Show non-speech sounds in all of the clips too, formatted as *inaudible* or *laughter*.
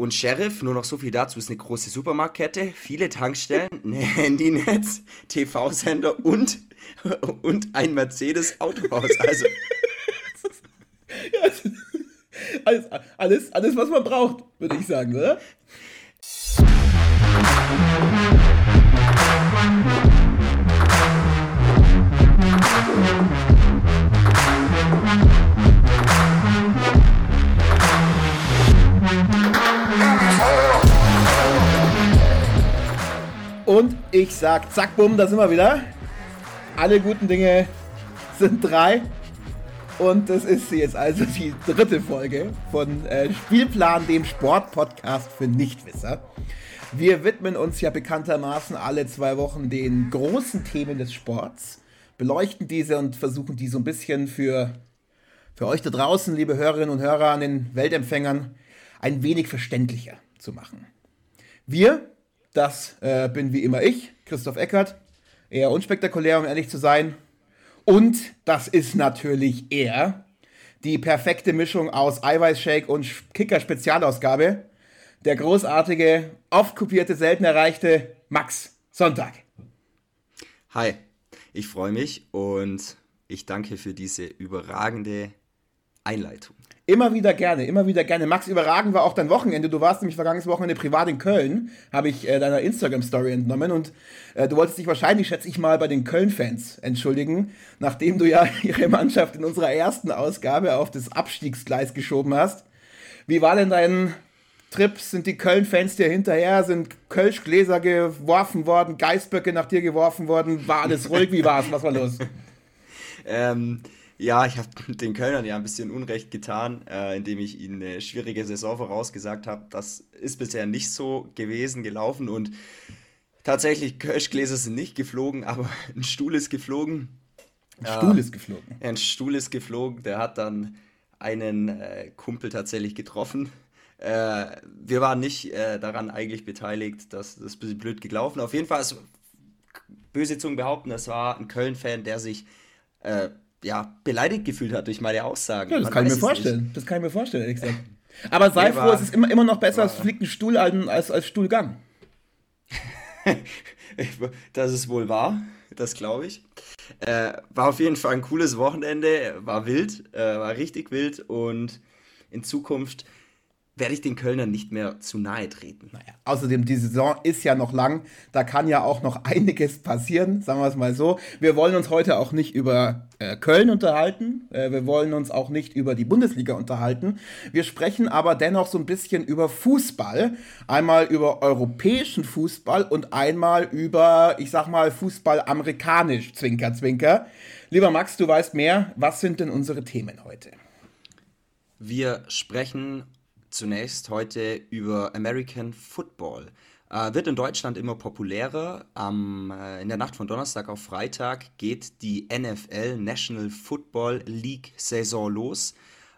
Und Sheriff, nur noch so viel dazu, ist eine große Supermarktkette, viele Tankstellen, ein Handynetz, TV-Sender und, und ein Mercedes-Autohaus. Also. alles, alles, alles, was man braucht, würde ich sagen, oder? Und ich sag, zack, bumm, da sind wir wieder. Alle guten Dinge sind drei. Und das ist jetzt also die dritte Folge von äh, Spielplan, dem Sportpodcast für Nichtwisser. Wir widmen uns ja bekanntermaßen alle zwei Wochen den großen Themen des Sports, beleuchten diese und versuchen die so ein bisschen für, für euch da draußen, liebe Hörerinnen und Hörer an den Weltempfängern, ein wenig verständlicher zu machen. Wir das äh, bin wie immer ich, Christoph Eckert. Eher unspektakulär, um ehrlich zu sein. Und das ist natürlich er. Die perfekte Mischung aus Eiweißshake und Kicker-Spezialausgabe. Der großartige, oft kopierte, selten erreichte Max Sonntag. Hi, ich freue mich und ich danke für diese überragende Einleitung. Immer wieder gerne, immer wieder gerne. Max, überragend war auch dein Wochenende. Du warst nämlich vergangenes Wochenende privat in Köln, habe ich äh, deiner Instagram-Story entnommen. Und äh, du wolltest dich wahrscheinlich, schätze ich mal, bei den Köln-Fans entschuldigen, nachdem du ja *laughs* ihre Mannschaft in unserer ersten Ausgabe auf das Abstiegsgleis geschoben hast. Wie war denn dein Trip? Sind die Köln-Fans dir hinterher? Sind Kölschgläser geworfen worden? Geißböcke nach dir geworfen worden? War alles ruhig? Wie war es? Was war los? *laughs* ähm ja, ich habe *laughs* den Kölnern ja ein bisschen Unrecht getan, äh, indem ich ihnen eine schwierige Saison vorausgesagt habe. Das ist bisher nicht so gewesen, gelaufen und tatsächlich, Kölschgläser sind nicht geflogen, *laughs* aber ein Stuhl ist geflogen. Ein Stuhl äh, ist geflogen. Ein Stuhl ist geflogen, der hat dann einen äh, Kumpel tatsächlich getroffen. Äh, wir waren nicht äh, daran eigentlich beteiligt, das, das ist ein bisschen blöd gelaufen. Auf jeden Fall, ist, böse Zungen behaupten, es war ein Köln-Fan, der sich äh, ja, beleidigt gefühlt hat durch meine Aussagen. Ja, das Man kann ich mir vorstellen. Nicht. Das kann ich mir vorstellen, ehrlich gesagt. *laughs* Aber sei froh, es ist immer, immer noch besser, es fliegt ein Stuhl als, als Stuhlgang. *laughs* das ist wohl wahr, das glaube ich. Äh, war auf jeden Fall ein cooles Wochenende, war wild, äh, war richtig wild und in Zukunft werde ich den Kölnern nicht mehr zu nahe treten. Naja, außerdem, die Saison ist ja noch lang. Da kann ja auch noch *laughs* einiges passieren, sagen wir es mal so. Wir wollen uns heute auch nicht über äh, Köln unterhalten. Äh, wir wollen uns auch nicht über die Bundesliga unterhalten. Wir sprechen aber dennoch so ein bisschen über Fußball. Einmal über europäischen Fußball und einmal über, ich sag mal, Fußball amerikanisch, Zwinker, Zwinker. Lieber Max, du weißt mehr. Was sind denn unsere Themen heute? Wir sprechen zunächst heute über American Football. Äh, wird in Deutschland immer populärer. Am, äh, in der Nacht von Donnerstag auf Freitag geht die NFL National Football League Saison los.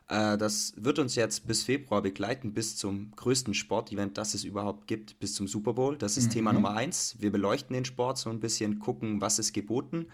Äh, das wird uns jetzt bis Februar begleiten, bis zum größten Sportevent, das es überhaupt gibt, bis zum Super Bowl. Das ist mhm. Thema Nummer eins. Wir beleuchten den Sport so ein bisschen, gucken, was ist geboten.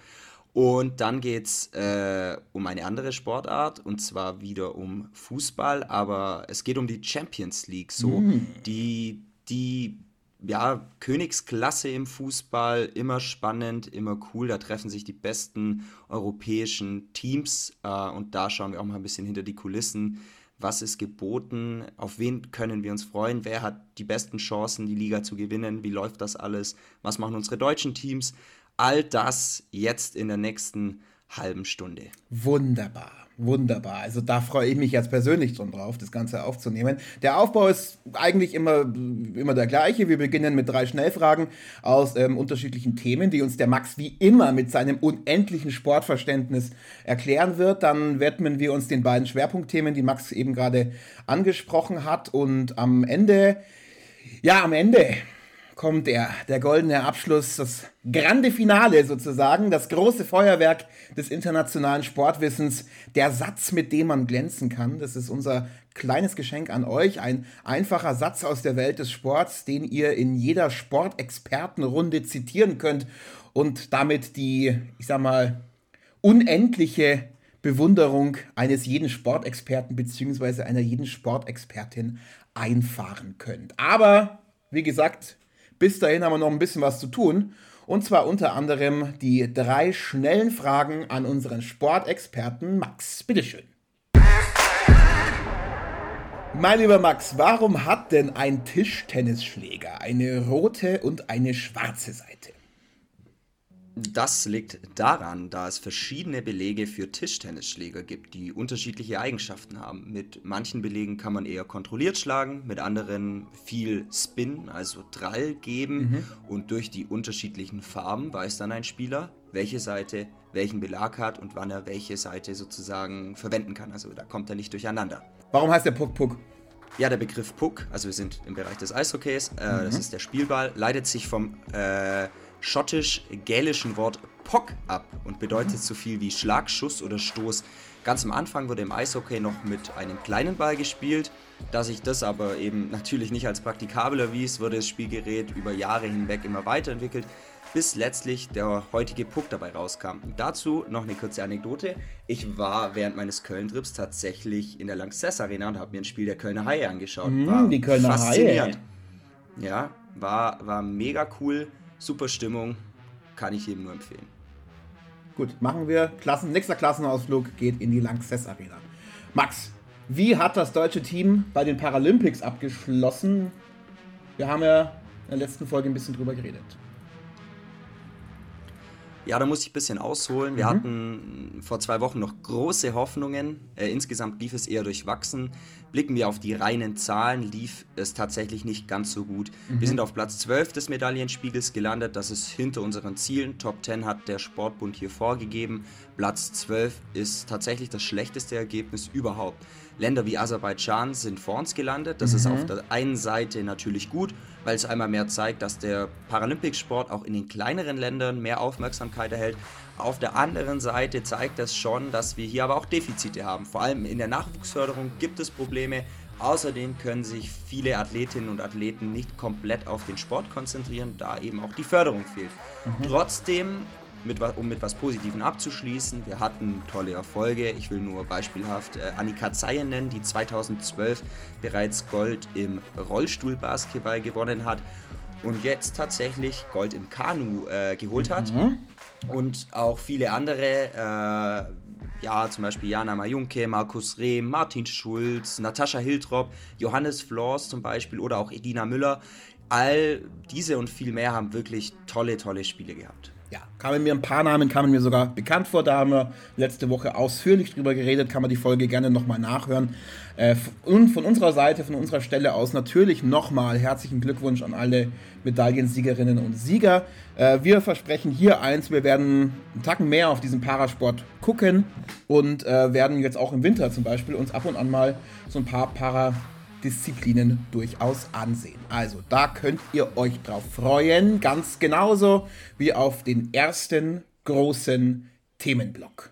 Und dann geht es äh, um eine andere Sportart und zwar wieder um Fußball, aber es geht um die Champions League, so mm. die, die ja, Königsklasse im Fußball, immer spannend, immer cool. Da treffen sich die besten europäischen Teams äh, und da schauen wir auch mal ein bisschen hinter die Kulissen. Was ist geboten? Auf wen können wir uns freuen? Wer hat die besten Chancen, die Liga zu gewinnen? Wie läuft das alles? Was machen unsere deutschen Teams? All das jetzt in der nächsten halben Stunde. Wunderbar, wunderbar. Also da freue ich mich jetzt persönlich schon drauf, das Ganze aufzunehmen. Der Aufbau ist eigentlich immer, immer der gleiche. Wir beginnen mit drei Schnellfragen aus ähm, unterschiedlichen Themen, die uns der Max wie immer mit seinem unendlichen Sportverständnis erklären wird. Dann widmen wir uns den beiden Schwerpunktthemen, die Max eben gerade angesprochen hat. Und am Ende, ja, am Ende kommt der, der goldene Abschluss, das grande Finale sozusagen, das große Feuerwerk des internationalen Sportwissens, der Satz, mit dem man glänzen kann. Das ist unser kleines Geschenk an euch, ein einfacher Satz aus der Welt des Sports, den ihr in jeder Sportexpertenrunde zitieren könnt und damit die, ich sag mal, unendliche Bewunderung eines jeden Sportexperten bzw. einer jeden Sportexpertin einfahren könnt. Aber, wie gesagt, bis dahin haben wir noch ein bisschen was zu tun. Und zwar unter anderem die drei schnellen Fragen an unseren Sportexperten Max. Bitteschön. Mein lieber Max, warum hat denn ein Tischtennisschläger eine rote und eine schwarze Seite? Das liegt daran, da es verschiedene Belege für Tischtennisschläger gibt, die unterschiedliche Eigenschaften haben. Mit manchen Belegen kann man eher kontrolliert schlagen, mit anderen viel Spin, also Drall geben mhm. und durch die unterschiedlichen Farben weiß dann ein Spieler, welche Seite welchen Belag hat und wann er welche Seite sozusagen verwenden kann. Also da kommt er nicht durcheinander. Warum heißt der Puck Puck? Ja, der Begriff Puck, also wir sind im Bereich des Eishockeys, äh, mhm. das ist der Spielball, leitet sich vom äh, schottisch-gälischen Wort Pock ab und bedeutet so viel wie Schlagschuss oder Stoß. Ganz am Anfang wurde im Eishockey noch mit einem kleinen Ball gespielt. Da sich das aber eben natürlich nicht als praktikabel erwies, wurde das Spielgerät über Jahre hinweg immer weiterentwickelt, bis letztlich der heutige Puck dabei rauskam. Dazu noch eine kurze Anekdote. Ich war während meines Köln-Trips tatsächlich in der Lanxess Arena und habe mir ein Spiel der Kölner Haie angeschaut. Mm, die Kölner Haie. Ja, war, war mega cool, super Stimmung, kann ich jedem nur empfehlen. Gut, machen wir. Klassen, nächster Klassenausflug geht in die Lanxess Arena. Max, wie hat das deutsche Team bei den Paralympics abgeschlossen? Wir haben ja in der letzten Folge ein bisschen drüber geredet. Ja, da muss ich ein bisschen ausholen. Wir mhm. hatten vor zwei Wochen noch große Hoffnungen. Äh, insgesamt lief es eher durchwachsen. Blicken wir auf die reinen Zahlen, lief es tatsächlich nicht ganz so gut. Mhm. Wir sind auf Platz 12 des Medaillenspiegels gelandet. Das ist hinter unseren Zielen. Top 10 hat der Sportbund hier vorgegeben. Platz 12 ist tatsächlich das schlechteste Ergebnis überhaupt. Länder wie Aserbaidschan sind vor uns gelandet. Das mhm. ist auf der einen Seite natürlich gut, weil es einmal mehr zeigt, dass der Paralympics-Sport auch in den kleineren Ländern mehr Aufmerksamkeit erhält. Auf der anderen Seite zeigt das schon, dass wir hier aber auch Defizite haben. Vor allem in der Nachwuchsförderung gibt es Probleme. Außerdem können sich viele Athletinnen und Athleten nicht komplett auf den Sport konzentrieren, da eben auch die Förderung fehlt. Mhm. Trotzdem mit, um mit was Positivem abzuschließen, wir hatten tolle Erfolge. Ich will nur beispielhaft äh, Annika Zeyen nennen, die 2012 bereits Gold im Rollstuhlbasketball gewonnen hat und jetzt tatsächlich Gold im Kanu äh, geholt hat. Mhm. Und auch viele andere, äh, ja, zum Beispiel Jana Majunke, Markus Rehm, Martin Schulz, Natascha Hiltrop, Johannes Flors zum Beispiel oder auch Edina Müller. All diese und viel mehr haben wirklich tolle, tolle Spiele gehabt ja, kamen mir ein paar Namen, kamen mir sogar bekannt vor. Da haben wir letzte Woche ausführlich drüber geredet. Kann man die Folge gerne nochmal nachhören. Äh, und von unserer Seite, von unserer Stelle aus natürlich nochmal herzlichen Glückwunsch an alle Medaillensiegerinnen und Sieger. Äh, wir versprechen hier eins: Wir werden einen Tacken mehr auf diesen Parasport gucken und äh, werden jetzt auch im Winter zum Beispiel uns ab und an mal so ein paar Para Disziplinen durchaus ansehen. Also da könnt ihr euch drauf freuen, ganz genauso wie auf den ersten großen Themenblock.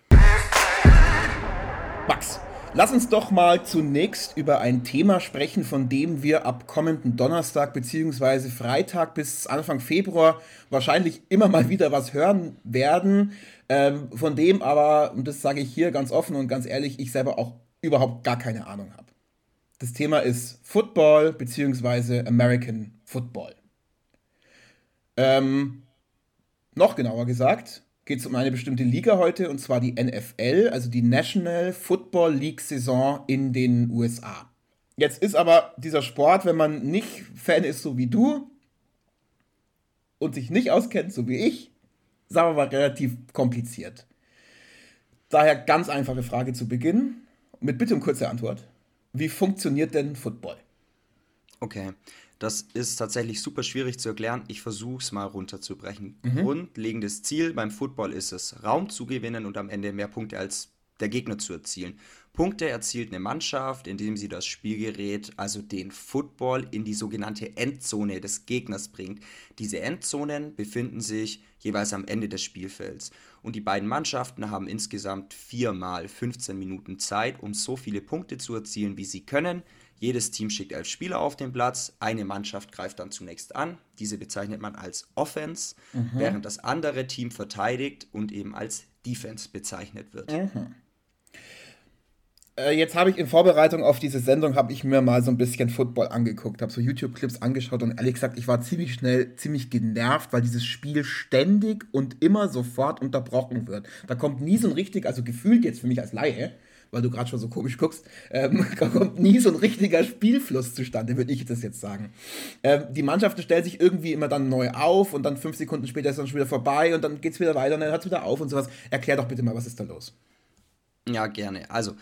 Max, lass uns doch mal zunächst über ein Thema sprechen, von dem wir ab kommenden Donnerstag bzw. Freitag bis Anfang Februar wahrscheinlich immer mal wieder was hören werden, ähm, von dem aber, und das sage ich hier ganz offen und ganz ehrlich, ich selber auch überhaupt gar keine Ahnung habe. Das Thema ist Football bzw. American Football. Ähm, noch genauer gesagt geht es um eine bestimmte Liga heute und zwar die NFL, also die National Football League Saison in den USA. Jetzt ist aber dieser Sport, wenn man nicht Fan ist, so wie du und sich nicht auskennt, so wie ich, sagen wir mal relativ kompliziert. Daher ganz einfache Frage zu Beginn mit bitte um kurze Antwort. Wie funktioniert denn Football? Okay, das ist tatsächlich super schwierig zu erklären. Ich versuche es mal runterzubrechen. Mhm. Grundlegendes Ziel beim Football ist es, Raum zu gewinnen und am Ende mehr Punkte als der Gegner zu erzielen. Punkte erzielt eine Mannschaft, indem sie das Spielgerät, also den Football, in die sogenannte Endzone des Gegners bringt. Diese Endzonen befinden sich jeweils am Ende des Spielfelds. Und die beiden Mannschaften haben insgesamt viermal 15 Minuten Zeit, um so viele Punkte zu erzielen, wie sie können. Jedes Team schickt elf Spieler auf den Platz. Eine Mannschaft greift dann zunächst an. Diese bezeichnet man als Offense, mhm. während das andere Team verteidigt und eben als Defense bezeichnet wird. Mhm. Äh, jetzt habe ich in Vorbereitung auf diese Sendung, habe ich mir mal so ein bisschen Football angeguckt, habe so YouTube-Clips angeschaut und ehrlich gesagt, ich war ziemlich schnell, ziemlich genervt, weil dieses Spiel ständig und immer sofort unterbrochen wird. Da kommt nie so ein richtig, also gefühlt jetzt für mich als Laie, weil du gerade schon so komisch guckst, ähm, *laughs* kommt nie so ein richtiger Spielfluss zustande, würde ich das jetzt sagen. Ähm, die Mannschaften stellen sich irgendwie immer dann neu auf und dann fünf Sekunden später ist dann schon wieder vorbei und dann geht es wieder weiter und dann hört es wieder auf und sowas. Erklär doch bitte mal, was ist da los? Ja, gerne. Also,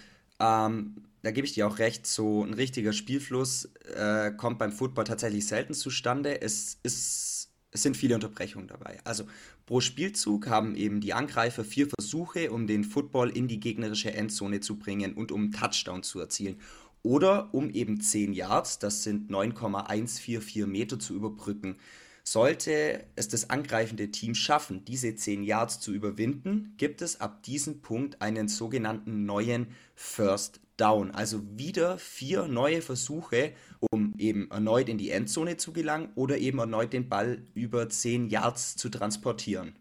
ähm, da gebe ich dir auch recht, so ein richtiger Spielfluss äh, kommt beim Football tatsächlich selten zustande. Es, ist, es sind viele Unterbrechungen dabei. Also pro Spielzug haben eben die Angreifer vier Versuche, um den Football in die gegnerische Endzone zu bringen und um Touchdown zu erzielen. Oder um eben 10 Yards, das sind 9,144 Meter zu überbrücken. Sollte es das angreifende Team schaffen, diese 10 Yards zu überwinden, gibt es ab diesem Punkt einen sogenannten neuen First Down. Also wieder vier neue Versuche, um eben erneut in die Endzone zu gelangen oder eben erneut den Ball über 10 Yards zu transportieren.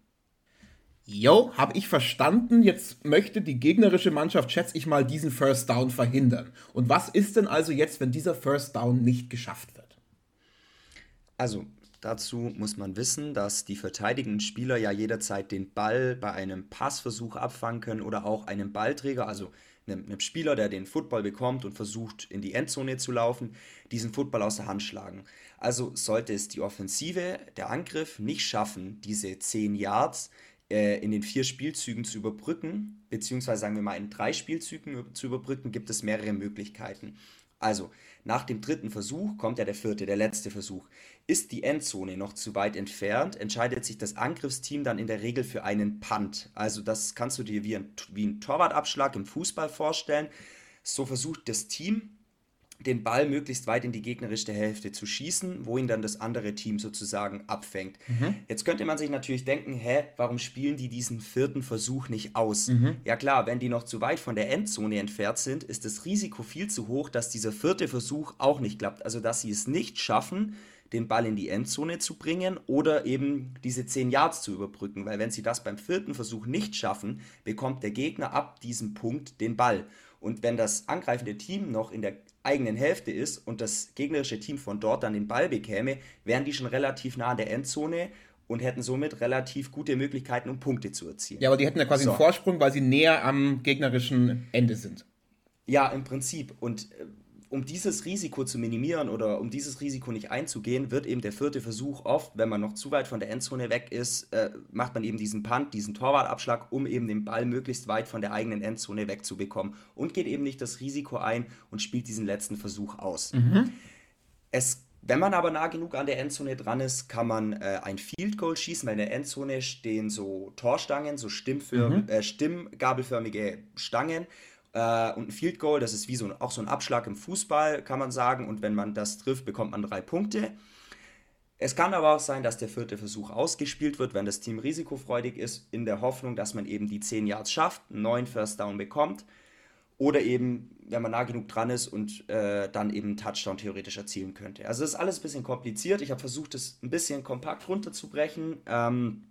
Jo, habe ich verstanden. Jetzt möchte die gegnerische Mannschaft, schätze ich mal, diesen First Down verhindern. Und was ist denn also jetzt, wenn dieser First Down nicht geschafft wird? Also, Dazu muss man wissen, dass die verteidigenden Spieler ja jederzeit den Ball bei einem Passversuch abfangen können oder auch einem Ballträger, also einem, einem, Spieler, der den Football bekommt und versucht in die Endzone zu laufen, diesen Football aus der Hand schlagen. Also sollte es die Offensive, der Angriff nicht schaffen, diese 10 Yards äh, in den vier Spielzügen zu überbrücken, beziehungsweise sagen wir mal in drei Spielzügen zu überbrücken, gibt es mehrere Möglichkeiten. Also, nach dem dritten Versuch kommt ja der vierte, der letzte Versuch. Ist die Endzone noch zu weit entfernt, entscheidet sich das Angriffsteam dann in der Regel für einen Punt. Also das kannst du dir wie ein, wie ein Torwartabschlag im Fußball vorstellen. So versucht das Team den Ball möglichst weit in die gegnerische Hälfte zu schießen, wo ihn dann das andere Team sozusagen abfängt. Mhm. Jetzt könnte man sich natürlich denken, hä, warum spielen die diesen vierten Versuch nicht aus? Mhm. Ja klar, wenn die noch zu weit von der Endzone entfernt sind, ist das Risiko viel zu hoch, dass dieser vierte Versuch auch nicht klappt. Also dass sie es nicht schaffen, den Ball in die Endzone zu bringen oder eben diese 10 Yards zu überbrücken. Weil wenn sie das beim vierten Versuch nicht schaffen, bekommt der Gegner ab diesem Punkt den Ball. Und wenn das angreifende Team noch in der eigenen Hälfte ist und das gegnerische Team von dort dann den Ball bekäme, wären die schon relativ nah an der Endzone und hätten somit relativ gute Möglichkeiten, um Punkte zu erzielen. Ja, aber die hätten ja quasi so. einen Vorsprung, weil sie näher am gegnerischen Ende sind. Ja, im Prinzip. Und äh, um dieses Risiko zu minimieren oder um dieses Risiko nicht einzugehen, wird eben der vierte Versuch oft, wenn man noch zu weit von der Endzone weg ist, äh, macht man eben diesen Punt, diesen Torwartabschlag, um eben den Ball möglichst weit von der eigenen Endzone wegzubekommen und geht eben nicht das Risiko ein und spielt diesen letzten Versuch aus. Mhm. Es wenn man aber nah genug an der Endzone dran ist, kann man äh, ein Field Goal schießen, weil in der Endzone stehen so Torstangen, so mhm. äh, stimmgabelförmige Stangen äh, und ein Field Goal, das ist wie so ein, auch so ein Abschlag im Fußball, kann man sagen. Und wenn man das trifft, bekommt man drei Punkte. Es kann aber auch sein, dass der vierte Versuch ausgespielt wird, wenn das Team risikofreudig ist, in der Hoffnung, dass man eben die 10 Yards schafft, einen neuen First Down bekommt. Oder eben, wenn man nah genug dran ist und äh, dann eben einen Touchdown theoretisch erzielen könnte. Also das ist alles ein bisschen kompliziert. Ich habe versucht, es ein bisschen kompakt runterzubrechen. Ähm,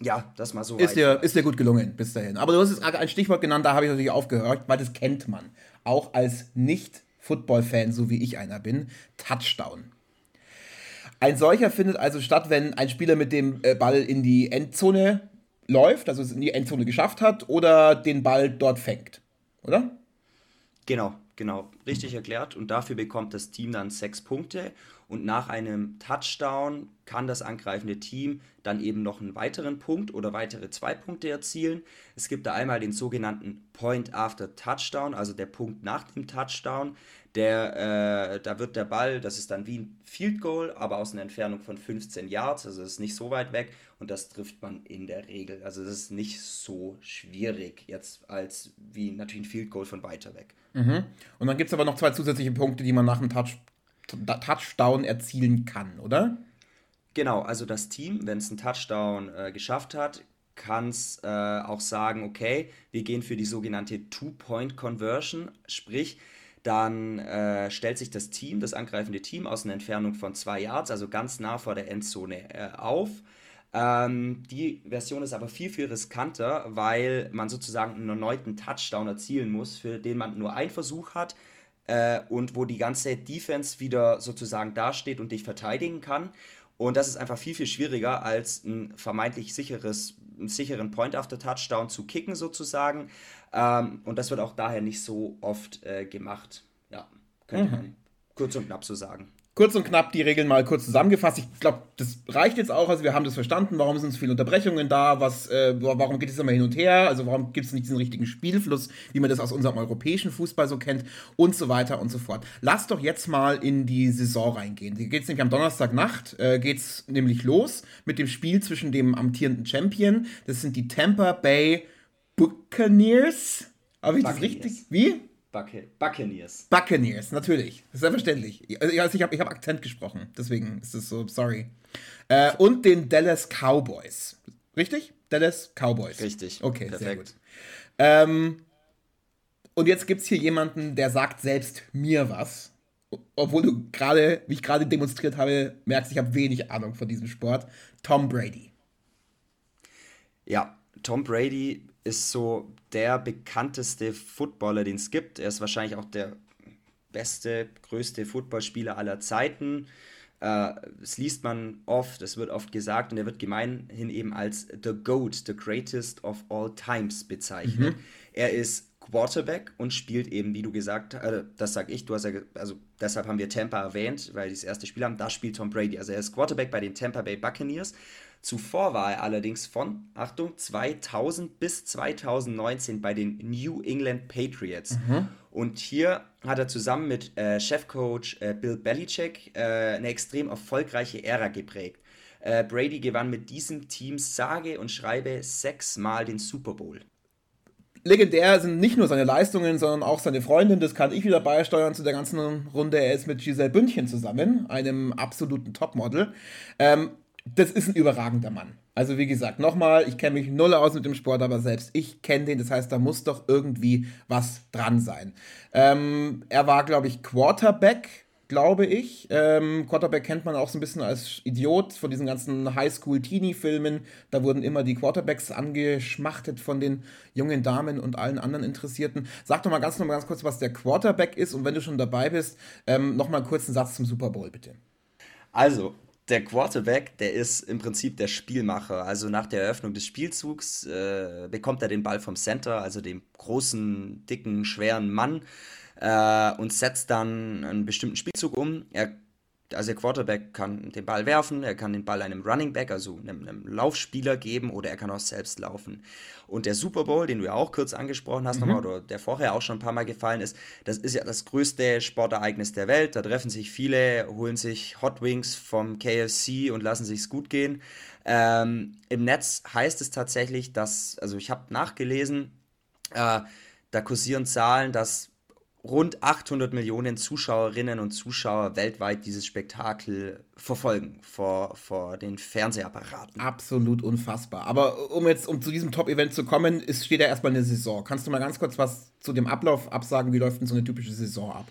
ja, das mal so. Ist dir, ist dir gut gelungen bis dahin. Aber du hast jetzt ein Stichwort genannt, da habe ich natürlich aufgehört, weil das kennt man. Auch als Nicht-Football-Fan, so wie ich einer bin. Touchdown. Ein solcher findet also statt, wenn ein Spieler mit dem äh, Ball in die Endzone läuft, also es in die Endzone geschafft hat, oder den Ball dort fängt. Oder? Genau, genau. Richtig erklärt. Und dafür bekommt das Team dann sechs Punkte und nach einem Touchdown kann das angreifende Team dann eben noch einen weiteren Punkt oder weitere zwei Punkte erzielen. Es gibt da einmal den sogenannten Point after Touchdown, also der Punkt nach dem Touchdown. Der, äh, da wird der Ball, das ist dann wie ein Field Goal, aber aus einer Entfernung von 15 Yards, also das ist nicht so weit weg und das trifft man in der Regel. Also das ist nicht so schwierig jetzt als wie natürlich ein Field Goal von weiter weg. Mhm. Und dann gibt es aber noch zwei zusätzliche Punkte, die man nach dem Touch Touchdown erzielen kann, oder? Genau, also das Team, wenn es einen Touchdown äh, geschafft hat, kann es äh, auch sagen, okay, wir gehen für die sogenannte Two-Point-Conversion, sprich, dann äh, stellt sich das Team, das angreifende Team, aus einer Entfernung von zwei Yards, also ganz nah vor der Endzone, äh, auf Ähm, die Version ist aber viel, viel riskanter, weil man sozusagen einen erneuten Touchdown erzielen muss, für den man nur einen Versuch hat äh, und wo die ganze Defense wieder sozusagen dasteht und dich verteidigen kann. Und das ist einfach viel, viel schwieriger, als ein vermeintlich sicheres, einen sicheren Point after Touchdown zu kicken, sozusagen. Ähm, und das wird auch daher nicht so oft äh, gemacht. Ja, könnte mhm. man kurz und knapp so sagen kurz und knapp die Regeln mal kurz zusammengefasst. Ich glaube, das reicht jetzt auch. Also wir haben das verstanden. Warum sind so viele Unterbrechungen da? Was, äh, warum geht es immer hin und her? Also warum gibt es nicht diesen richtigen Spielfluss, wie man das aus unserem europäischen Fußball so kennt und so weiter und so fort. Lass doch jetzt mal in die Saison reingehen. Hier geht es nämlich am Donnerstagnacht, äh, geht es nämlich los mit dem Spiel zwischen dem amtierenden Champion. Das sind die Tampa Bay Buccaneers. Habe ich das richtig? Wie? Buccaneers. Buccaneers, natürlich. Selbstverständlich. Also ich habe ich hab Akzent gesprochen, deswegen ist es so, sorry. Äh, und den Dallas Cowboys. Richtig? Dallas Cowboys. Richtig. Okay, Perfekt. sehr gut. Ähm, und jetzt gibt es hier jemanden, der sagt selbst mir was. Obwohl du gerade, wie ich gerade demonstriert habe, merkst, ich habe wenig Ahnung von diesem Sport. Tom Brady. Ja, Tom Brady ist so der bekannteste Footballer, den es gibt. Er ist wahrscheinlich auch der beste, größte Footballspieler aller Zeiten. Äh, das liest man oft, es wird oft gesagt und er wird gemeinhin eben als The GOAT, the greatest of all times bezeichnet. Mhm. Er ist Quarterback und spielt eben, wie du gesagt hast, äh, das sag ich, du hast ja, also deshalb haben wir Tampa erwähnt, weil die das erste Spiel haben, da spielt Tom Brady. Also er ist Quarterback bei den Tampa Bay Buccaneers Zuvor war er allerdings von, Achtung, 2000 bis 2019 bei den New England Patriots. Mhm. Und hier hat er zusammen mit äh, Chefcoach äh, Bill Belichick äh, eine extrem erfolgreiche Ära geprägt. Äh, Brady gewann mit diesem Team sage und schreibe sechsmal den Super Bowl legendär sind nicht nur seine Leistungen, sondern auch seine Freundin. Das kann ich wieder beisteuern zu der ganzen Runde. Er ist mit Giselle Bündchen zusammen, einem absoluten Topmodel. Ähm, das ist ein überragender Mann. Also wie gesagt, nochmal, ich kenne mich null aus mit dem Sport, aber selbst ich kenne den. Das heißt, da muss doch irgendwie was dran sein. Ähm, er war, glaube ich, Quarterback, glaube ich. Ähm, Quarterback kennt man auch so ein bisschen als Idiot von diesen ganzen Highschool-Teenie-Filmen. Da wurden immer die Quarterbacks angeschmachtet von den jungen Damen und allen anderen Interessierten. Sag doch mal ganz, noch mal ganz kurz, was der Quarterback ist und wenn du schon dabei bist, ähm, nochmal einen kurzen Satz zum Super Bowl, bitte. Also, der Quarterback, der ist im Prinzip der Spielmacher. Also nach der Eröffnung des Spielzugs äh, bekommt er den Ball vom Center, also dem großen, dicken, schweren Mann, äh, und setzt dann einen bestimmten Spielzug um. Er also der Quarterback kann den Ball werfen, er kann den Ball einem Running Back, also einem, einem Laufspieler geben oder er kann auch selbst laufen. Und der Super Bowl, den du ja auch kurz angesprochen hast, mhm. nochmal, oder der vorher auch schon ein paar Mal gefallen ist, das ist ja das größte Sportereignis der Welt. Da treffen sich viele, holen sich Hot Wings vom KFC und lassen sich's gut gehen. Ähm, Im Netz heißt es tatsächlich, dass, also ich habe nachgelesen, äh, da kursieren Zahlen, dass rund 800 Millionen Zuschauerinnen und Zuschauer weltweit dieses Spektakel verfolgen vor, vor den Fernsehapparaten. Absolut unfassbar. Aber um jetzt um zu diesem Top-Event zu kommen, ist, steht ja erstmal eine Saison. Kannst du mal ganz kurz was zu dem Ablauf absagen? Wie läuft denn so eine typische Saison ab?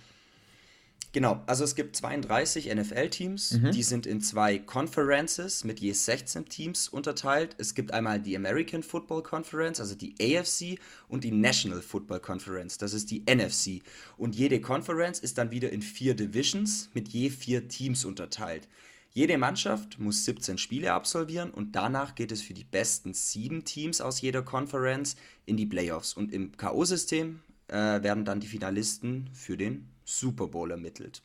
Genau, also es gibt 32 NFL-Teams, mhm. die sind in zwei Conferences mit je 16 Teams unterteilt. Es gibt einmal die American Football Conference, also die AFC, und die National Football Conference, das ist die NFC. Und jede Conference ist dann wieder in vier Divisions mit je vier Teams unterteilt. Jede Mannschaft muss 17 Spiele absolvieren und danach geht es für die besten sieben Teams aus jeder Conference in die Playoffs. Und im KO-System äh, werden dann die Finalisten für den Super Bowl ermittelt.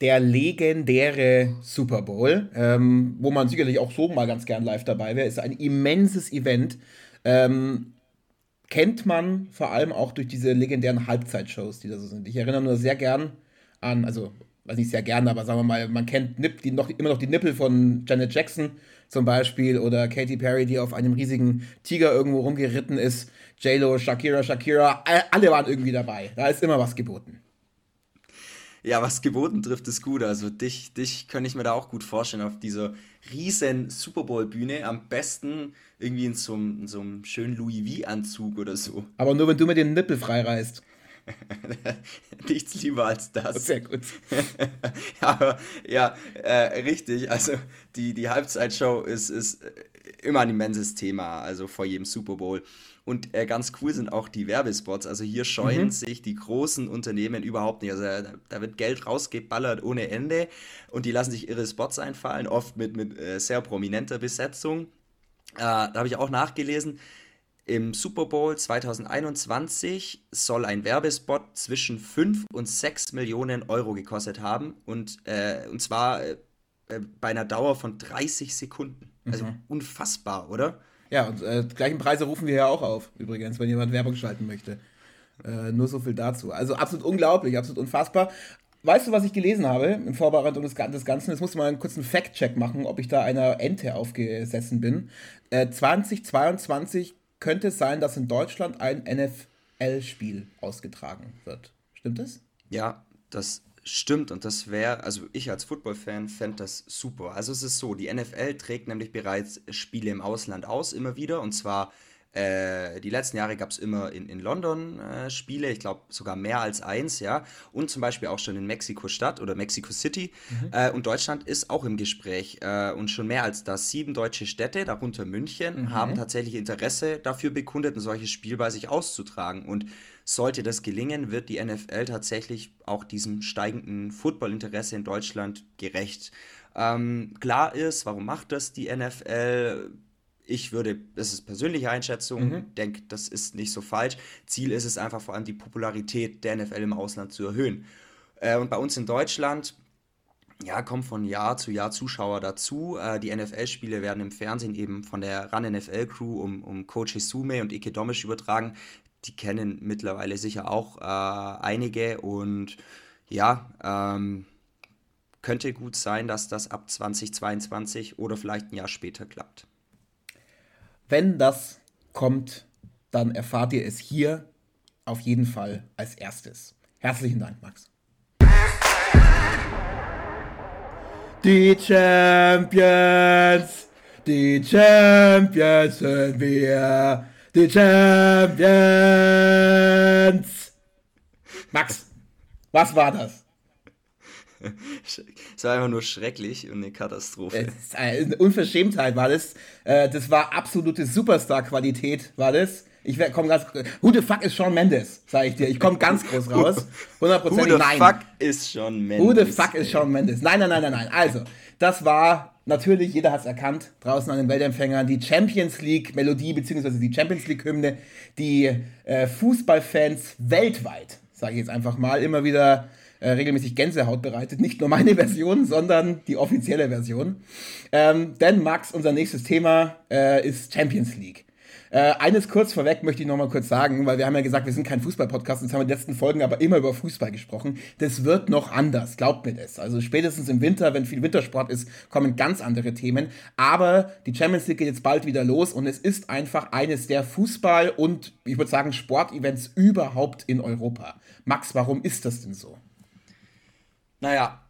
Der legendäre Super Bowl, ähm, wo man sicherlich auch so mal ganz gern live dabei wäre, ist ein immenses Event. Ähm, kennt man vor allem auch durch diese legendären Halbzeitshows, die da so sind. Ich erinnere nur sehr gern an, also weiß nicht sehr gern, aber sagen wir mal, man kennt Nip, die noch, immer noch die Nippel von Janet Jackson zum Beispiel oder Katy Perry, die auf einem riesigen Tiger irgendwo rumgeritten ist. J-Lo, Shakira, Shakira, alle waren irgendwie dabei. Da ist immer was geboten. Ja, was geboten trifft, ist gut. Also dich, dich könnte ich mir da auch gut vorstellen auf dieser riesen Super Bowl Bühne. Am besten irgendwie in so, einem, in so einem schönen Louis V-Anzug oder so. Aber nur wenn du mir den Nippel freireißt. *laughs* Nichts lieber als das. Sehr gut. *laughs* Aber ja, äh, richtig. Also die, die Halbzeitshow ist, ist immer ein immenses Thema, also vor jedem Super Bowl. Und äh, ganz cool sind auch die Werbespots. Also hier scheuen mhm. sich die großen Unternehmen überhaupt nicht. Also da, da, wird Geld rausgeballert ohne Ende und die lassen sich ihre Spots einfallen, oft mit, mit äh, sehr prominenter Besetzung. Äh, da habe ich auch nachgelesen. Im Super Bowl 2021 soll ein Werbespot zwischen 5 und 6 Millionen Euro gekostet haben. Und, äh, und zwar äh, bei einer Dauer von 30 Sekunden. Also mhm. unfassbar, oder? Ja, und äh, gleichen Preise rufen wir ja auch auf, übrigens, wenn jemand Werbung schalten möchte. Äh, nur so viel dazu. Also absolut unglaublich, absolut unfassbar. Weißt du, was ich gelesen habe in Vorbereitung des, des Ganzen? Jetzt musste mal einen kurzen Fact-Check machen, ob ich da einer Ente aufgesessen bin. Äh, 2022 könnte es sein, dass in Deutschland ein NFL-Spiel ausgetragen wird. Stimmt das? Ja, das stimmt und das wäre, also ich als Football-Fan fände das super. Also es ist so, die NFL trägt nämlich bereits Spiele im Ausland aus, immer wieder und zwar äh, die letzten Jahre gab es immer in, in London äh, Spiele, ich glaube sogar mehr als eins, ja. Und zum Beispiel auch schon in Mexiko-Stadt oder Mexico City. Mhm. Äh, und Deutschland ist auch im Gespräch. Äh, und schon mehr als das. Sieben deutsche Städte, darunter München, mhm. haben tatsächlich Interesse dafür bekundet, ein solches Spiel bei sich auszutragen. Und sollte das gelingen, wird die NFL tatsächlich auch diesem steigenden Footballinteresse in Deutschland gerecht. Ähm, klar ist, warum macht das die NFL? ich würde, das ist persönliche Einschätzung, mhm. denke, das ist nicht so falsch. Ziel ist es einfach vor allem die Popularität der NFL im Ausland zu erhöhen. Äh, und bei uns in Deutschland, ja, kommen von Jahr zu Jahr Zuschauer dazu. Äh, die NFL-Spiele werden im Fernsehen eben von der RAN NFL-Crew um, um Coach Hisume und Ike Domisch übertragen. Die kennen mittlerweile sicher auch äh, einige und ja, ähm, könnte gut sein, dass das ab 2022 oder vielleicht ein Jahr später klappt. Wenn das kommt, dann erfahrt ihr es hier auf jeden Fall als erstes. Herzlichen Dank, Max. Die Champions, die Champions sind wir, die Champions. Max, was war das? Es war einfach nur schrecklich und eine Katastrophe. eine Unverschämtheit war das. Äh, das war absolute Superstar-Qualität, war das. Ich komme ganz. Who the fuck ist Sean Mendes? Sag ich dir. Ich komme ganz groß raus. *laughs* 100% Who the nein. fuck ist Sean Mendes? Who the fuck ist Sean Mendes? Nein, nein, nein, nein, nein. Also, das war natürlich, jeder hat es erkannt, draußen an den Weltempfängern, die Champions League-Melodie, beziehungsweise die Champions League-Hymne, die äh, Fußballfans weltweit, sage ich jetzt einfach mal, immer wieder äh, regelmäßig Gänsehaut bereitet. Nicht nur meine *laughs* Version, sondern die offizielle Version. Ähm, denn Max, unser nächstes Thema äh, ist Champions League. Äh, eines kurz vorweg möchte ich noch mal kurz sagen, weil wir haben ja gesagt, wir sind kein Fußball-Podcast, jetzt haben wir in den letzten Folgen aber immer über Fußball gesprochen. Das wird noch anders, glaubt mir das. Also spätestens im Winter, wenn viel Wintersport ist, kommen ganz andere Themen. Aber die Champions League geht jetzt bald wieder los und es ist einfach eines der Fußball- und ich würde sagen Sportevents überhaupt in Europa. Max, warum ist das denn so? Naja,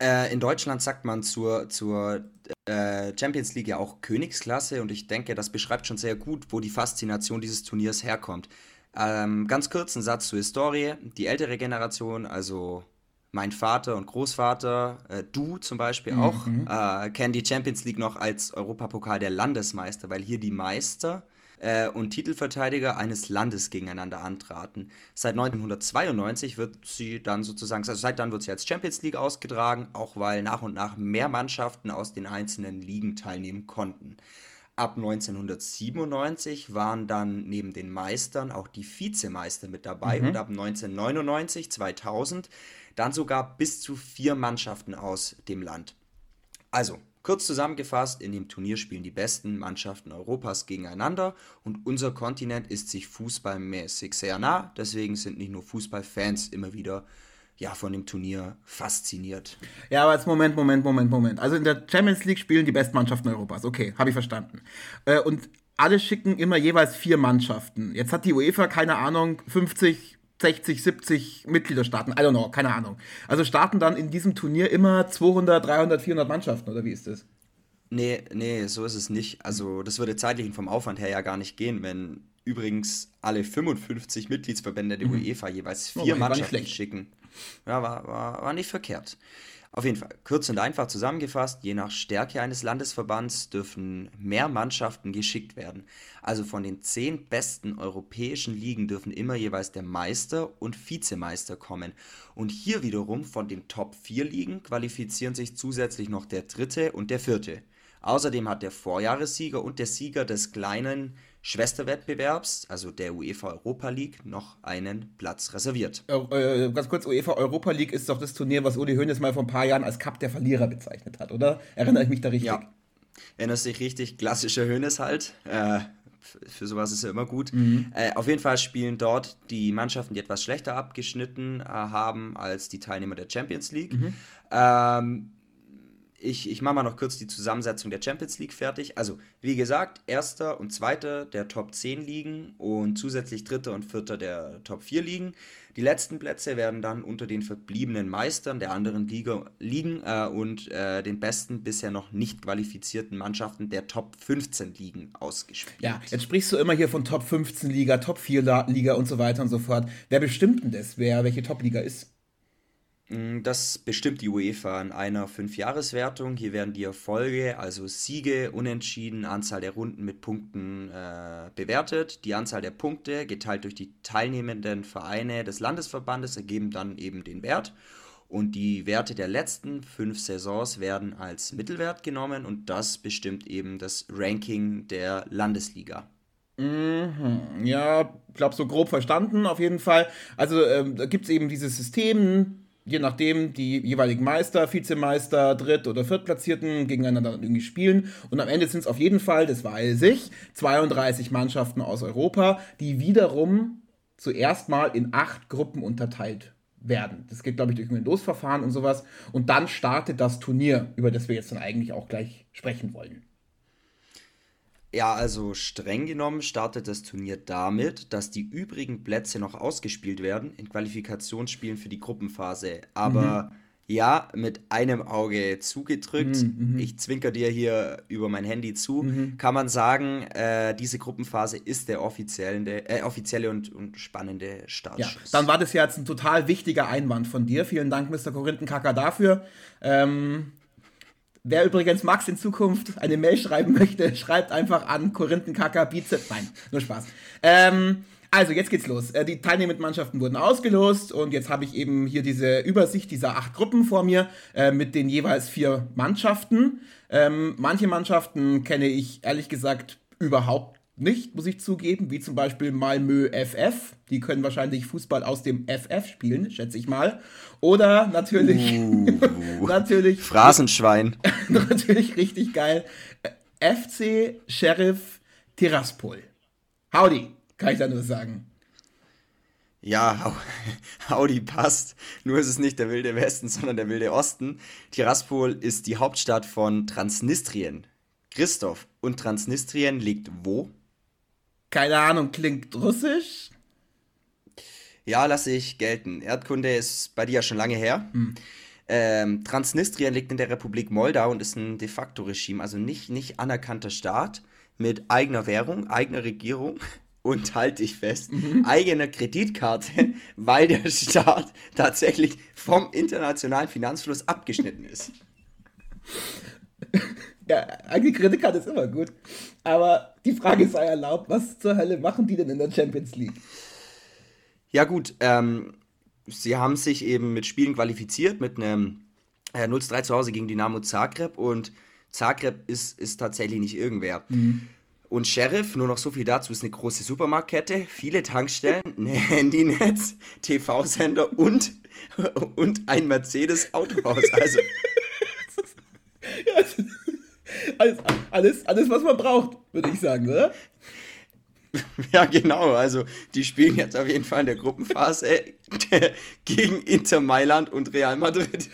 äh, in Deutschland sagt man zur, zur äh, Champions League ja auch Königsklasse und ich denke, das beschreibt schon sehr gut, wo die Faszination dieses Turniers herkommt. Ähm, ganz kurz ein Satz zur Historie. Die ältere Generation, also mein Vater und Großvater, äh, du zum Beispiel auch, mhm. äh, kennen die Champions League noch als Europapokal der Landesmeister, weil hier die Meister äh, und Titelverteidiger eines Landes gegeneinander antraten. Seit 1992 wird sie dann sozusagen, also seit dann wird sie als Champions League ausgetragen, auch weil nach und nach mehr Mannschaften aus den einzelnen Ligen teilnehmen konnten. Ab 1997 waren dann neben den Meistern auch die Vizemeister mit dabei mhm. und ab 1999, 2000 dann sogar bis zu vier Mannschaften aus dem Land. Also, Kurz zusammengefasst, in dem Turnier spielen die besten Mannschaften Europas gegeneinander und unser Kontinent ist sich fußballmäßig sehr nah. Deswegen sind nicht nur Fußballfans immer wieder ja, von dem Turnier fasziniert. Ja, aber jetzt Moment, Moment, Moment, Moment. Also in der Champions League spielen die besten Mannschaften Europas. Okay, habe ich verstanden. Äh, und alle schicken immer jeweils vier Mannschaften. Jetzt hat die UEFA, keine Ahnung, 50 60, 70 Mitgliederstaaten, I don't know, keine Ahnung. Also starten dann in diesem Turnier immer 200, 300, 400 Mannschaften, oder wie ist das? Nee, nee, so ist es nicht. Also das würde zeitlich vom Aufwand her ja gar nicht gehen, wenn übrigens alle 55 Mitgliedsverbände der mhm. UEFA jeweils oh, vier oh, Mannschaften schicken. Ja, war, war, war nicht verkehrt. Auf jeden Fall, kurz und einfach zusammengefasst, je nach Stärke eines Landesverbands dürfen mehr Mannschaften geschickt werden. Also von den zehn besten europäischen Ligen dürfen immer jeweils der Meister und Vizemeister kommen. Und hier wiederum von den Top 4 Ligen qualifizieren sich zusätzlich noch der dritte und der vierte. Außerdem hat der Vorjahressieger und der Sieger des kleinen Schwesterwettbewerbs, also der UEFA Europa League, noch einen Platz reserviert. Äh, äh, ganz kurz, UEFA Europa League ist doch das Turnier, was Uli Hoeneß mal vor ein paar Jahren als Cup der Verlierer bezeichnet hat, oder? Erinnere ich mich da richtig? Ja, erinnerst dich richtig, klassischer Hoeneß halt. Äh, für sowas ist er immer gut. Mhm. Äh, auf jeden Fall spielen dort die Mannschaften, die etwas schlechter abgeschnitten äh, haben als die Teilnehmer der Champions League. Mhm. Ähm, ich, ich mache mal noch kurz die Zusammensetzung der Champions League fertig. Also, wie gesagt, erster und zweiter der Top 10 Ligen und zusätzlich dritter und vierter der Top 4 Ligen. Die letzten Plätze werden dann unter den verbliebenen Meistern der anderen Liga liegen äh, und äh, den besten bisher noch nicht qualifizierten Mannschaften der Top 15 Ligen ausgespielt. Ja, jetzt sprichst du immer hier von Top 15 Liga, Top 4 Liga und so weiter und so fort. Wer bestimmt denn das, wer welche Top Liga ist? Mm, das bestimmt die UEFA in einer Fünfjahreswertung. Hier werden die Erfolge, also Siege, Unentschieden, Anzahl der Runden mit Punkten äh, bewertet. Die Anzahl der Punkte geteilt durch die teilnehmenden Vereine des Landesverbandes ergeben dann eben den Wert. Und die Werte der letzten fünf Saisons werden als Mittelwert genommen und das bestimmt eben das Ranking der Landesliga. Mhm. Ja, ich glaube, so grob verstanden auf jeden Fall. Also ähm, da gibt es eben dieses System, je nachdem die jeweiligen Meister, Vizemeister, Dritt- oder Viertplatzierten gegeneinander irgendwie spielen. Und am Ende sind es auf jeden Fall, das weiß ich, 32 Mannschaften aus Europa, die wiederum zuerst mal in acht Gruppen unterteilt werden. Das geht, glaube ich, durch ein Losverfahren und sowas. Und dann startet das Turnier, über das wir jetzt dann eigentlich auch gleich sprechen wollen. Ja, also streng genommen startet das Turnier damit, dass die übrigen Plätze noch ausgespielt werden in Qualifikationsspielen für die Gruppenphase. Aber mhm. ja, mit einem Auge zugedrückt, mhm, mhm. ich zwinker dir hier über mein Handy zu, mhm. kann man sagen, äh, diese Gruppenphase ist der offizielle, äh, offizielle und, und spannende Startschuss. Ja, dann war das ja jetzt ein total wichtiger Einwand von dir. Vielen Dank, Mr. Korinthenkacker, dafür. Ähm, Wer übrigens Max in Zukunft eine Mail schreiben möchte, *laughs* schreibt einfach an Korinthenkacker Bizeps. Nein, nur Spaß. Ähm, also, jetzt geht's los. Äh, die teilnehmenden Mannschaften wurden ausgelost und jetzt habe ich eben hier diese Übersicht dieser acht Gruppen vor mir äh, mit den jeweils vier Mannschaften. Ähm, manche Mannschaften kenne ich ehrlich gesagt überhaupt nicht, muss ich zugeben, wie zum Beispiel Malmö FF. Die können wahrscheinlich Fußball aus dem FF spielen, schätze ich mal. Oder natürlich. Uh, *laughs* natürlich. Phrasenschwein. *laughs* natürlich richtig geil. FC Sheriff Tiraspol. Howdy, kann ich da nur sagen. Ja, Audi *laughs* passt. Nur ist es nicht der wilde Westen, sondern der wilde Osten. Tiraspol ist die Hauptstadt von Transnistrien. Christoph, und Transnistrien liegt wo? Keine Ahnung, klingt russisch. Ja, lasse ich gelten. Erdkunde ist bei dir ja schon lange her. Hm. Ähm, Transnistrien liegt in der Republik Moldau und ist ein de facto Regime, also nicht, nicht anerkannter Staat mit eigener Währung, eigener Regierung *laughs* und halte ich fest, mhm. eigener Kreditkarte, *laughs* weil der Staat tatsächlich vom internationalen Finanzfluss abgeschnitten ist. *laughs* Ja, eigene Kreditkarte ist immer gut. Aber die Frage sei erlaubt, was zur Hölle machen die denn in der Champions League? Ja, gut, ähm, sie haben sich eben mit Spielen qualifiziert, mit einem äh, 0-3 zu Hause gegen Dynamo Zagreb und Zagreb ist, ist tatsächlich nicht irgendwer. Mhm. Und Sheriff, nur noch so viel dazu, ist eine große Supermarktkette, viele Tankstellen, *laughs* ein Handynetz, TV-Sender und, und ein Mercedes-Autohaus. Also. *laughs* ja, alles, alles, alles, was man braucht, würde ich sagen, oder? *laughs* Ja, genau. Also, die spielen jetzt auf jeden Fall in der Gruppenphase gegen Inter Mailand und Real Madrid.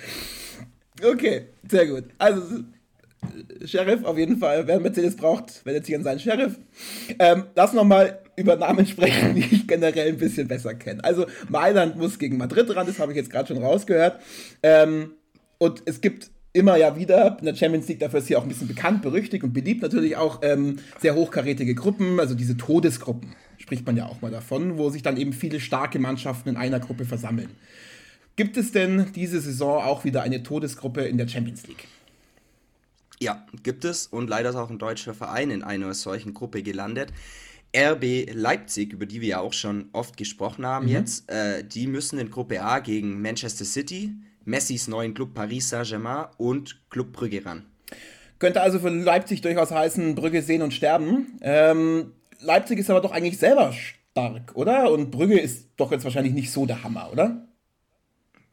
Okay, sehr gut. Also, Sheriff auf jeden Fall. Wer Mercedes braucht, wendet sich an seinen Sheriff. Ähm, lass nochmal über Namen sprechen, die ich generell ein bisschen besser kenne. Also, Mailand muss gegen Madrid ran, das habe ich jetzt gerade schon rausgehört. Ähm, und es gibt immer ja wieder in der Champions League, dafür ist sie auch ein bisschen bekannt, berüchtigt und beliebt natürlich auch ähm, sehr hochkarätige Gruppen, also diese Todesgruppen spricht man ja auch mal davon, wo sich dann eben viele starke Mannschaften in einer Gruppe versammeln. Gibt es denn diese Saison auch wieder eine Todesgruppe in der Champions League? Ja, gibt es und leider ist auch ein deutscher Verein in einer solchen Gruppe gelandet. RB Leipzig, über die wir ja auch schon oft gesprochen haben mhm. jetzt, äh, die müssen in Gruppe A gegen Manchester City, Messis neuen Club Paris Saint-Germain und Club Brügge ran. Könnte also für Leipzig durchaus heißen, Brügge sehen und sterben. Ähm, Leipzig ist aber doch eigentlich selber stark, oder? Und Brügge ist doch jetzt wahrscheinlich nicht so der Hammer, oder?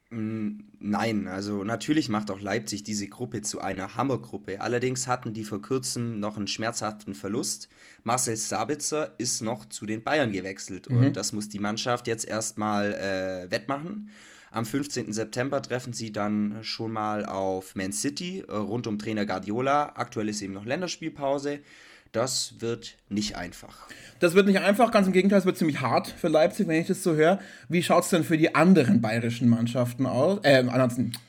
Mm, nein, also natürlich macht auch Leipzig diese Gruppe zu einer Hammergruppe. Allerdings hatten die vor kurzem noch einen schmerzhaften Verlust. Marcel Sabitzer ist noch zu den Bayern gewechselt mhm. und das muss die Mannschaft jetzt erstmal äh, wettmachen. Am 15. September treffen sie dann schon mal auf Man City äh, rund um Trainer Guardiola. Aktuell ist eben noch Länderspielpause. Das wird nicht einfach. Das wird nicht einfach, ganz im Gegenteil, es wird ziemlich hart für Leipzig, wenn ich das so höre. Wie schaut es denn für die anderen bayerischen Mannschaften aus? Äh,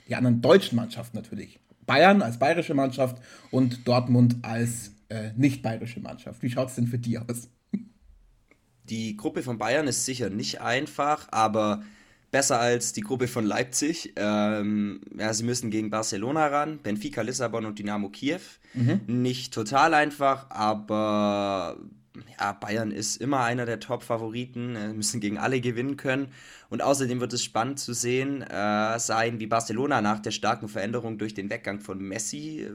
die anderen deutschen Mannschaften natürlich. Bayern als bayerische Mannschaft und Dortmund als äh, nicht bayerische Mannschaft. Wie schaut es denn für die aus? Die Gruppe von Bayern ist sicher nicht einfach, aber besser als die Gruppe von Leipzig. Ähm, ja, sie müssen gegen Barcelona ran, Benfica, Lissabon und Dynamo Kiew. Mhm. Nicht total einfach, aber ja, Bayern ist immer einer der Top-Favoriten, äh, müssen gegen alle gewinnen können. Und außerdem wird es spannend zu sehen äh, sein, wie Barcelona nach der starken Veränderung durch den Weggang von Messi äh,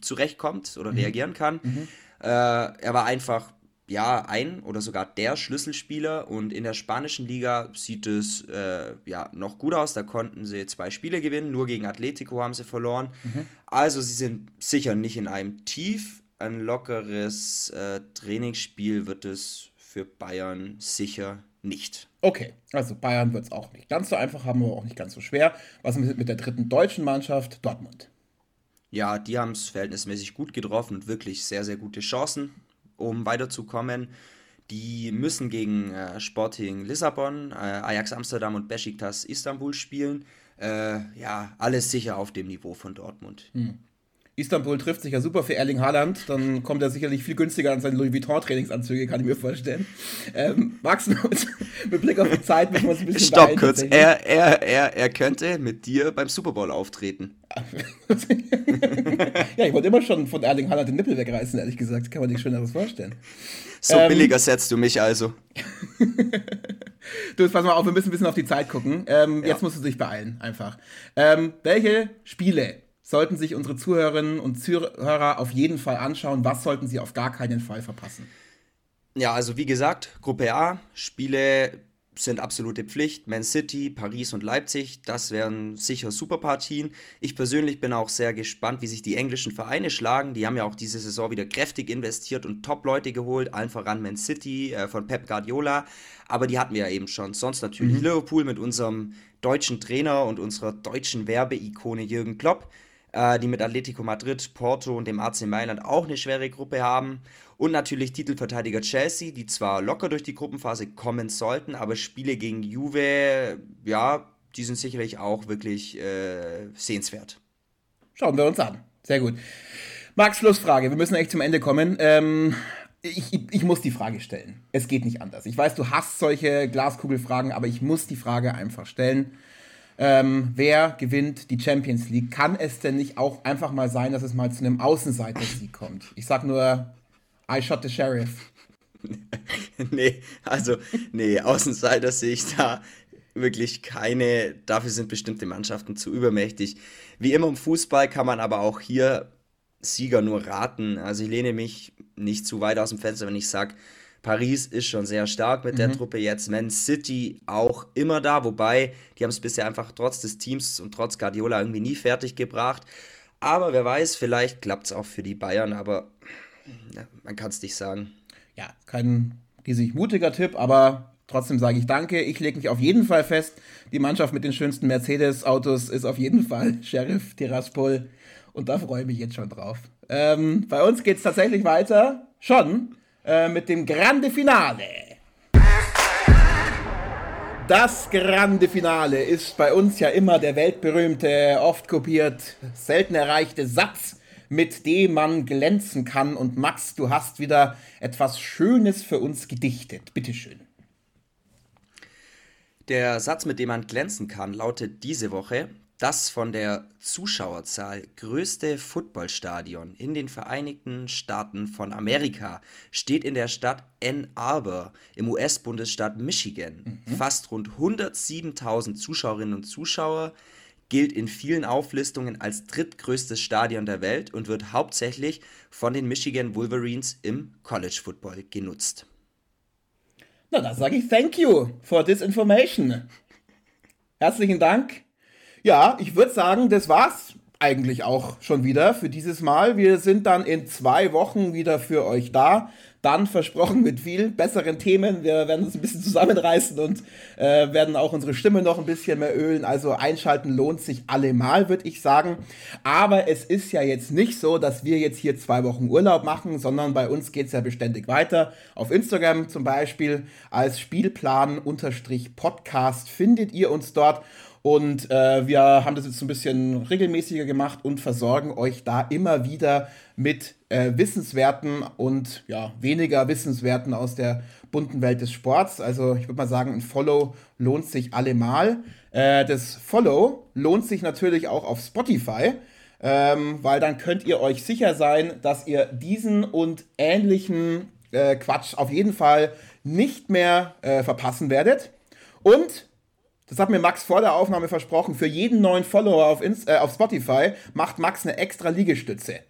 zurechtkommt oder mhm. reagieren kann. Mhm. Äh, er war einfach ja, ein oder sogar der Schlüsselspieler und in der spanischen Liga sieht es äh, ja noch gut aus. Da konnten sie zwei Spiele gewinnen, nur gegen Atletico haben sie verloren. Mhm. Also sie sind sicher nicht in einem Tief. Ein lockeres äh, Trainingsspiel wird es für Bayern sicher nicht. Okay, also Bayern wird es auch nicht ganz so einfach haben, aber auch nicht ganz so schwer. Was ist mit der dritten deutschen Mannschaft? Dortmund. Ja, die haben es verhältnismäßig gut getroffen und wirklich sehr, sehr gute Chancen um weiterzukommen. Die müssen gegen äh, Sporting Lissabon, äh, Ajax Amsterdam und Besiktas Istanbul spielen. Äh, ja, alles sicher auf dem Niveau von Dortmund. Hm. Istanbul trifft sich ja super für Erling Haaland, dann kommt er sicherlich viel günstiger an seine Louis Vuitton-Trainingsanzüge, kann ich mir vorstellen. Ähm, Max, mit Blick auf die Zeit müssen wir uns ein bisschen Stopp kurz, er, er, er, er könnte mit dir beim Super Bowl auftreten. *laughs* ja, ich wollte immer schon von Erling Haaland den Nippel wegreißen, ehrlich gesagt. Kann man sich schöneres vorstellen. So ähm, billiger setzt du mich also. *laughs* du, pass mal auf, wir müssen ein bisschen auf die Zeit gucken. Ähm, ja. Jetzt musst du dich beeilen, einfach. Ähm, welche Spiele sollten sich unsere Zuhörerinnen und Zuhörer auf jeden Fall anschauen. Was sollten sie auf gar keinen Fall verpassen? Ja, also wie gesagt, Gruppe A, Spiele sind absolute Pflicht. Man City, Paris und Leipzig, das wären sicher super Partien. Ich persönlich bin auch sehr gespannt, wie sich die englischen Vereine schlagen. Die haben ja auch diese Saison wieder kräftig investiert und Top-Leute geholt, allen voran Man City äh, von Pep Guardiola. Aber die hatten wir ja eben schon. Sonst natürlich mhm. Liverpool mit unserem deutschen Trainer und unserer deutschen Werbeikone Jürgen Klopp äh, die mit Atletico Madrid, Porto und dem AC Mailand auch eine schwere Gruppe haben. Und natürlich Titelverteidiger Chelsea, die zwar locker durch die Gruppenphase kommen sollten, aber Spiele gegen Juve, ja, die sind sicherlich auch wirklich äh, sehenswert. Schauen wir uns an. Sehr gut. Max, Schlussfrage. Wir müssen echt zum Ende kommen. Ähm, ich, ich, ich, muss die Frage stellen. Es geht nicht anders. Ich weiß, du hast solche Glaskugelfragen, aber ich muss die Frage einfach stellen ähm, wer gewinnt die Champions League? Kann es denn nicht auch einfach mal sein, dass es mal zu einem Außenseiter-Sieg kommt? Ich sag nur, I shot the sheriff. *laughs* nee, also, nee, Außenseiter sehe ich da wirklich keine. Dafür sind bestimmte Mannschaften zu übermächtig. Wie immer im Fußball kann man aber auch hier Sieger nur raten. Also ich lehne mich nicht zu weit aus dem Fenster, wenn ich sage, Paris ist schon sehr stark mit mhm. der Truppe jetzt. Man City auch immer da, wobei die haben es bisher einfach trotz des Teams und trotz Guardiola irgendwie nie fertig gebracht. Aber wer weiß, vielleicht klappt es auch für die Bayern, aber ja, man kann es nicht sagen. Ja, kein riesig mutiger Tipp, aber trotzdem sage ich danke. Ich lege mich auf jeden Fall fest, die Mannschaft mit den schönsten Mercedes-Autos ist auf jeden Fall *laughs* Sheriff Tiraspol. Und da freue ich mich jetzt schon drauf. Ähm, bei uns geht es tatsächlich weiter. Schon äh, mit dem Grande Finale. Das Grande Finale ist bei uns ja immer der weltberühmte, oft kopiert, selten erreichte Satz mit dem man glänzen kann. Und Max, du hast wieder etwas Schönes für uns gedichtet. Bitteschön. Der Satz, mit dem man glänzen kann, lautet diese Woche, das von der Zuschauerzahl größte Footballstadion in den Vereinigten Staaten von Amerika steht in der Stadt Ann Arbor im US-Bundesstaat Michigan. Mhm. Fast rund 107.000 Zuschauerinnen und Zuschauer, gilt in vielen Auflistungen als drittgrößtes Stadion der Welt und wird hauptsächlich von den Michigan Wolverines im College Football genutzt. Na, da sage ich thank you for this information. Herzlichen Dank ja, ich würde sagen, das war's eigentlich auch schon wieder für dieses Mal. Wir sind dann in zwei Wochen wieder für euch da. Dann versprochen mit viel besseren Themen. Wir werden uns ein bisschen zusammenreißen und äh, werden auch unsere Stimme noch ein bisschen mehr ölen. Also einschalten lohnt sich allemal, würde ich sagen. Aber es ist ja jetzt nicht so, dass wir jetzt hier zwei Wochen Urlaub machen, sondern bei uns geht es ja beständig weiter. Auf Instagram zum Beispiel als Spielplan-Podcast findet ihr uns dort. Und äh, wir haben das jetzt ein bisschen regelmäßiger gemacht und versorgen euch da immer wieder mit äh, Wissenswerten und ja, weniger Wissenswerten aus der bunten Welt des Sports. Also ich würde mal sagen, ein Follow lohnt sich allemal. Äh, das Follow lohnt sich natürlich auch auf Spotify. Ähm, weil dann könnt ihr euch sicher sein, dass ihr diesen und ähnlichen äh, Quatsch auf jeden Fall nicht mehr äh, verpassen werdet. Und das hat mir Max vor der Aufnahme versprochen. Für jeden neuen Follower auf, Inst äh, auf Spotify macht Max eine extra Liegestütze.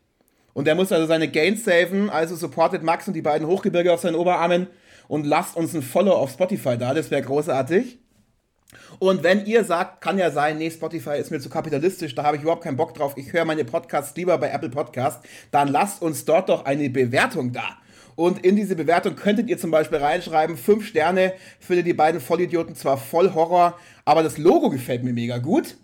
Und er muss also seine Gains saven, also supportet Max und die beiden Hochgebirge auf seinen Oberarmen und lasst uns ein Follow auf Spotify da, das wäre großartig. Und wenn ihr sagt, kann ja sein, nee, Spotify ist mir zu kapitalistisch, da habe ich überhaupt keinen Bock drauf, ich höre meine Podcasts lieber bei Apple Podcast, dann lasst uns dort doch eine Bewertung da. Und in diese Bewertung könntet ihr zum Beispiel reinschreiben, fünf Sterne, findet die beiden Vollidioten zwar voll Horror, aber das Logo gefällt mir mega gut.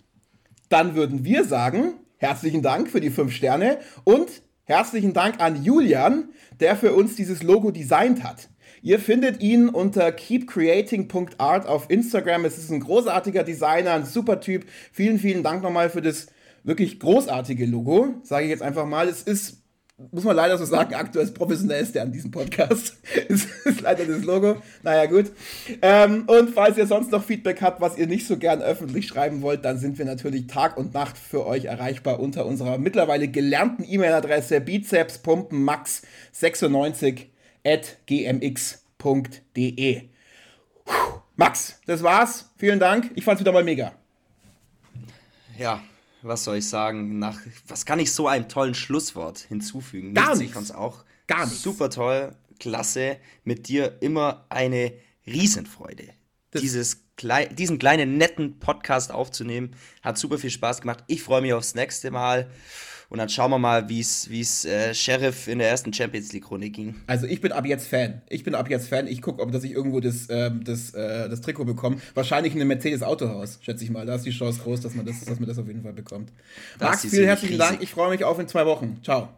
Dann würden wir sagen, herzlichen Dank für die fünf Sterne und herzlichen Dank an Julian, der für uns dieses Logo designt hat. Ihr findet ihn unter keepcreating.art auf Instagram. Es ist ein großartiger Designer, ein super Typ. Vielen, vielen Dank nochmal für das wirklich großartige Logo, sage ich jetzt einfach mal. Es ist muss man leider so sagen, aktuell ist professionellste an diesem Podcast. *laughs* ist, ist leider das Logo. Naja, gut. Ähm, und falls ihr sonst noch Feedback habt, was ihr nicht so gern öffentlich schreiben wollt, dann sind wir natürlich Tag und Nacht für euch erreichbar unter unserer mittlerweile gelernten E-Mail-Adresse bizepspumpenmax96 at gmx.de. Max, das war's. Vielen Dank. Ich fand's wieder mal mega. Ja, was soll ich sagen, nach, was kann ich so einem tollen Schlusswort hinzufügen? Gar nichts. Ich fand's auch Gar nichts. super toll, klasse, mit dir immer eine Riesenfreude. Dieses diesen kleinen netten Podcast aufzunehmen, hat super viel Spaß gemacht. Ich freue mich aufs nächste Mal. Und dann schauen wir mal, wie es äh, Sheriff in der ersten Champions League-Runde ging. Also ich bin ab jetzt Fan. Ich bin ab jetzt Fan. Ich gucke, ob dass ich irgendwo das, äh, das, äh, das Trikot bekomme. Wahrscheinlich in einem Mercedes-Autohaus, schätze ich mal. Da ist die Chance groß, dass man das, dass man das auf jeden Fall bekommt. Max, vielen herzlichen riesig. Dank. Ich freue mich auf in zwei Wochen. Ciao.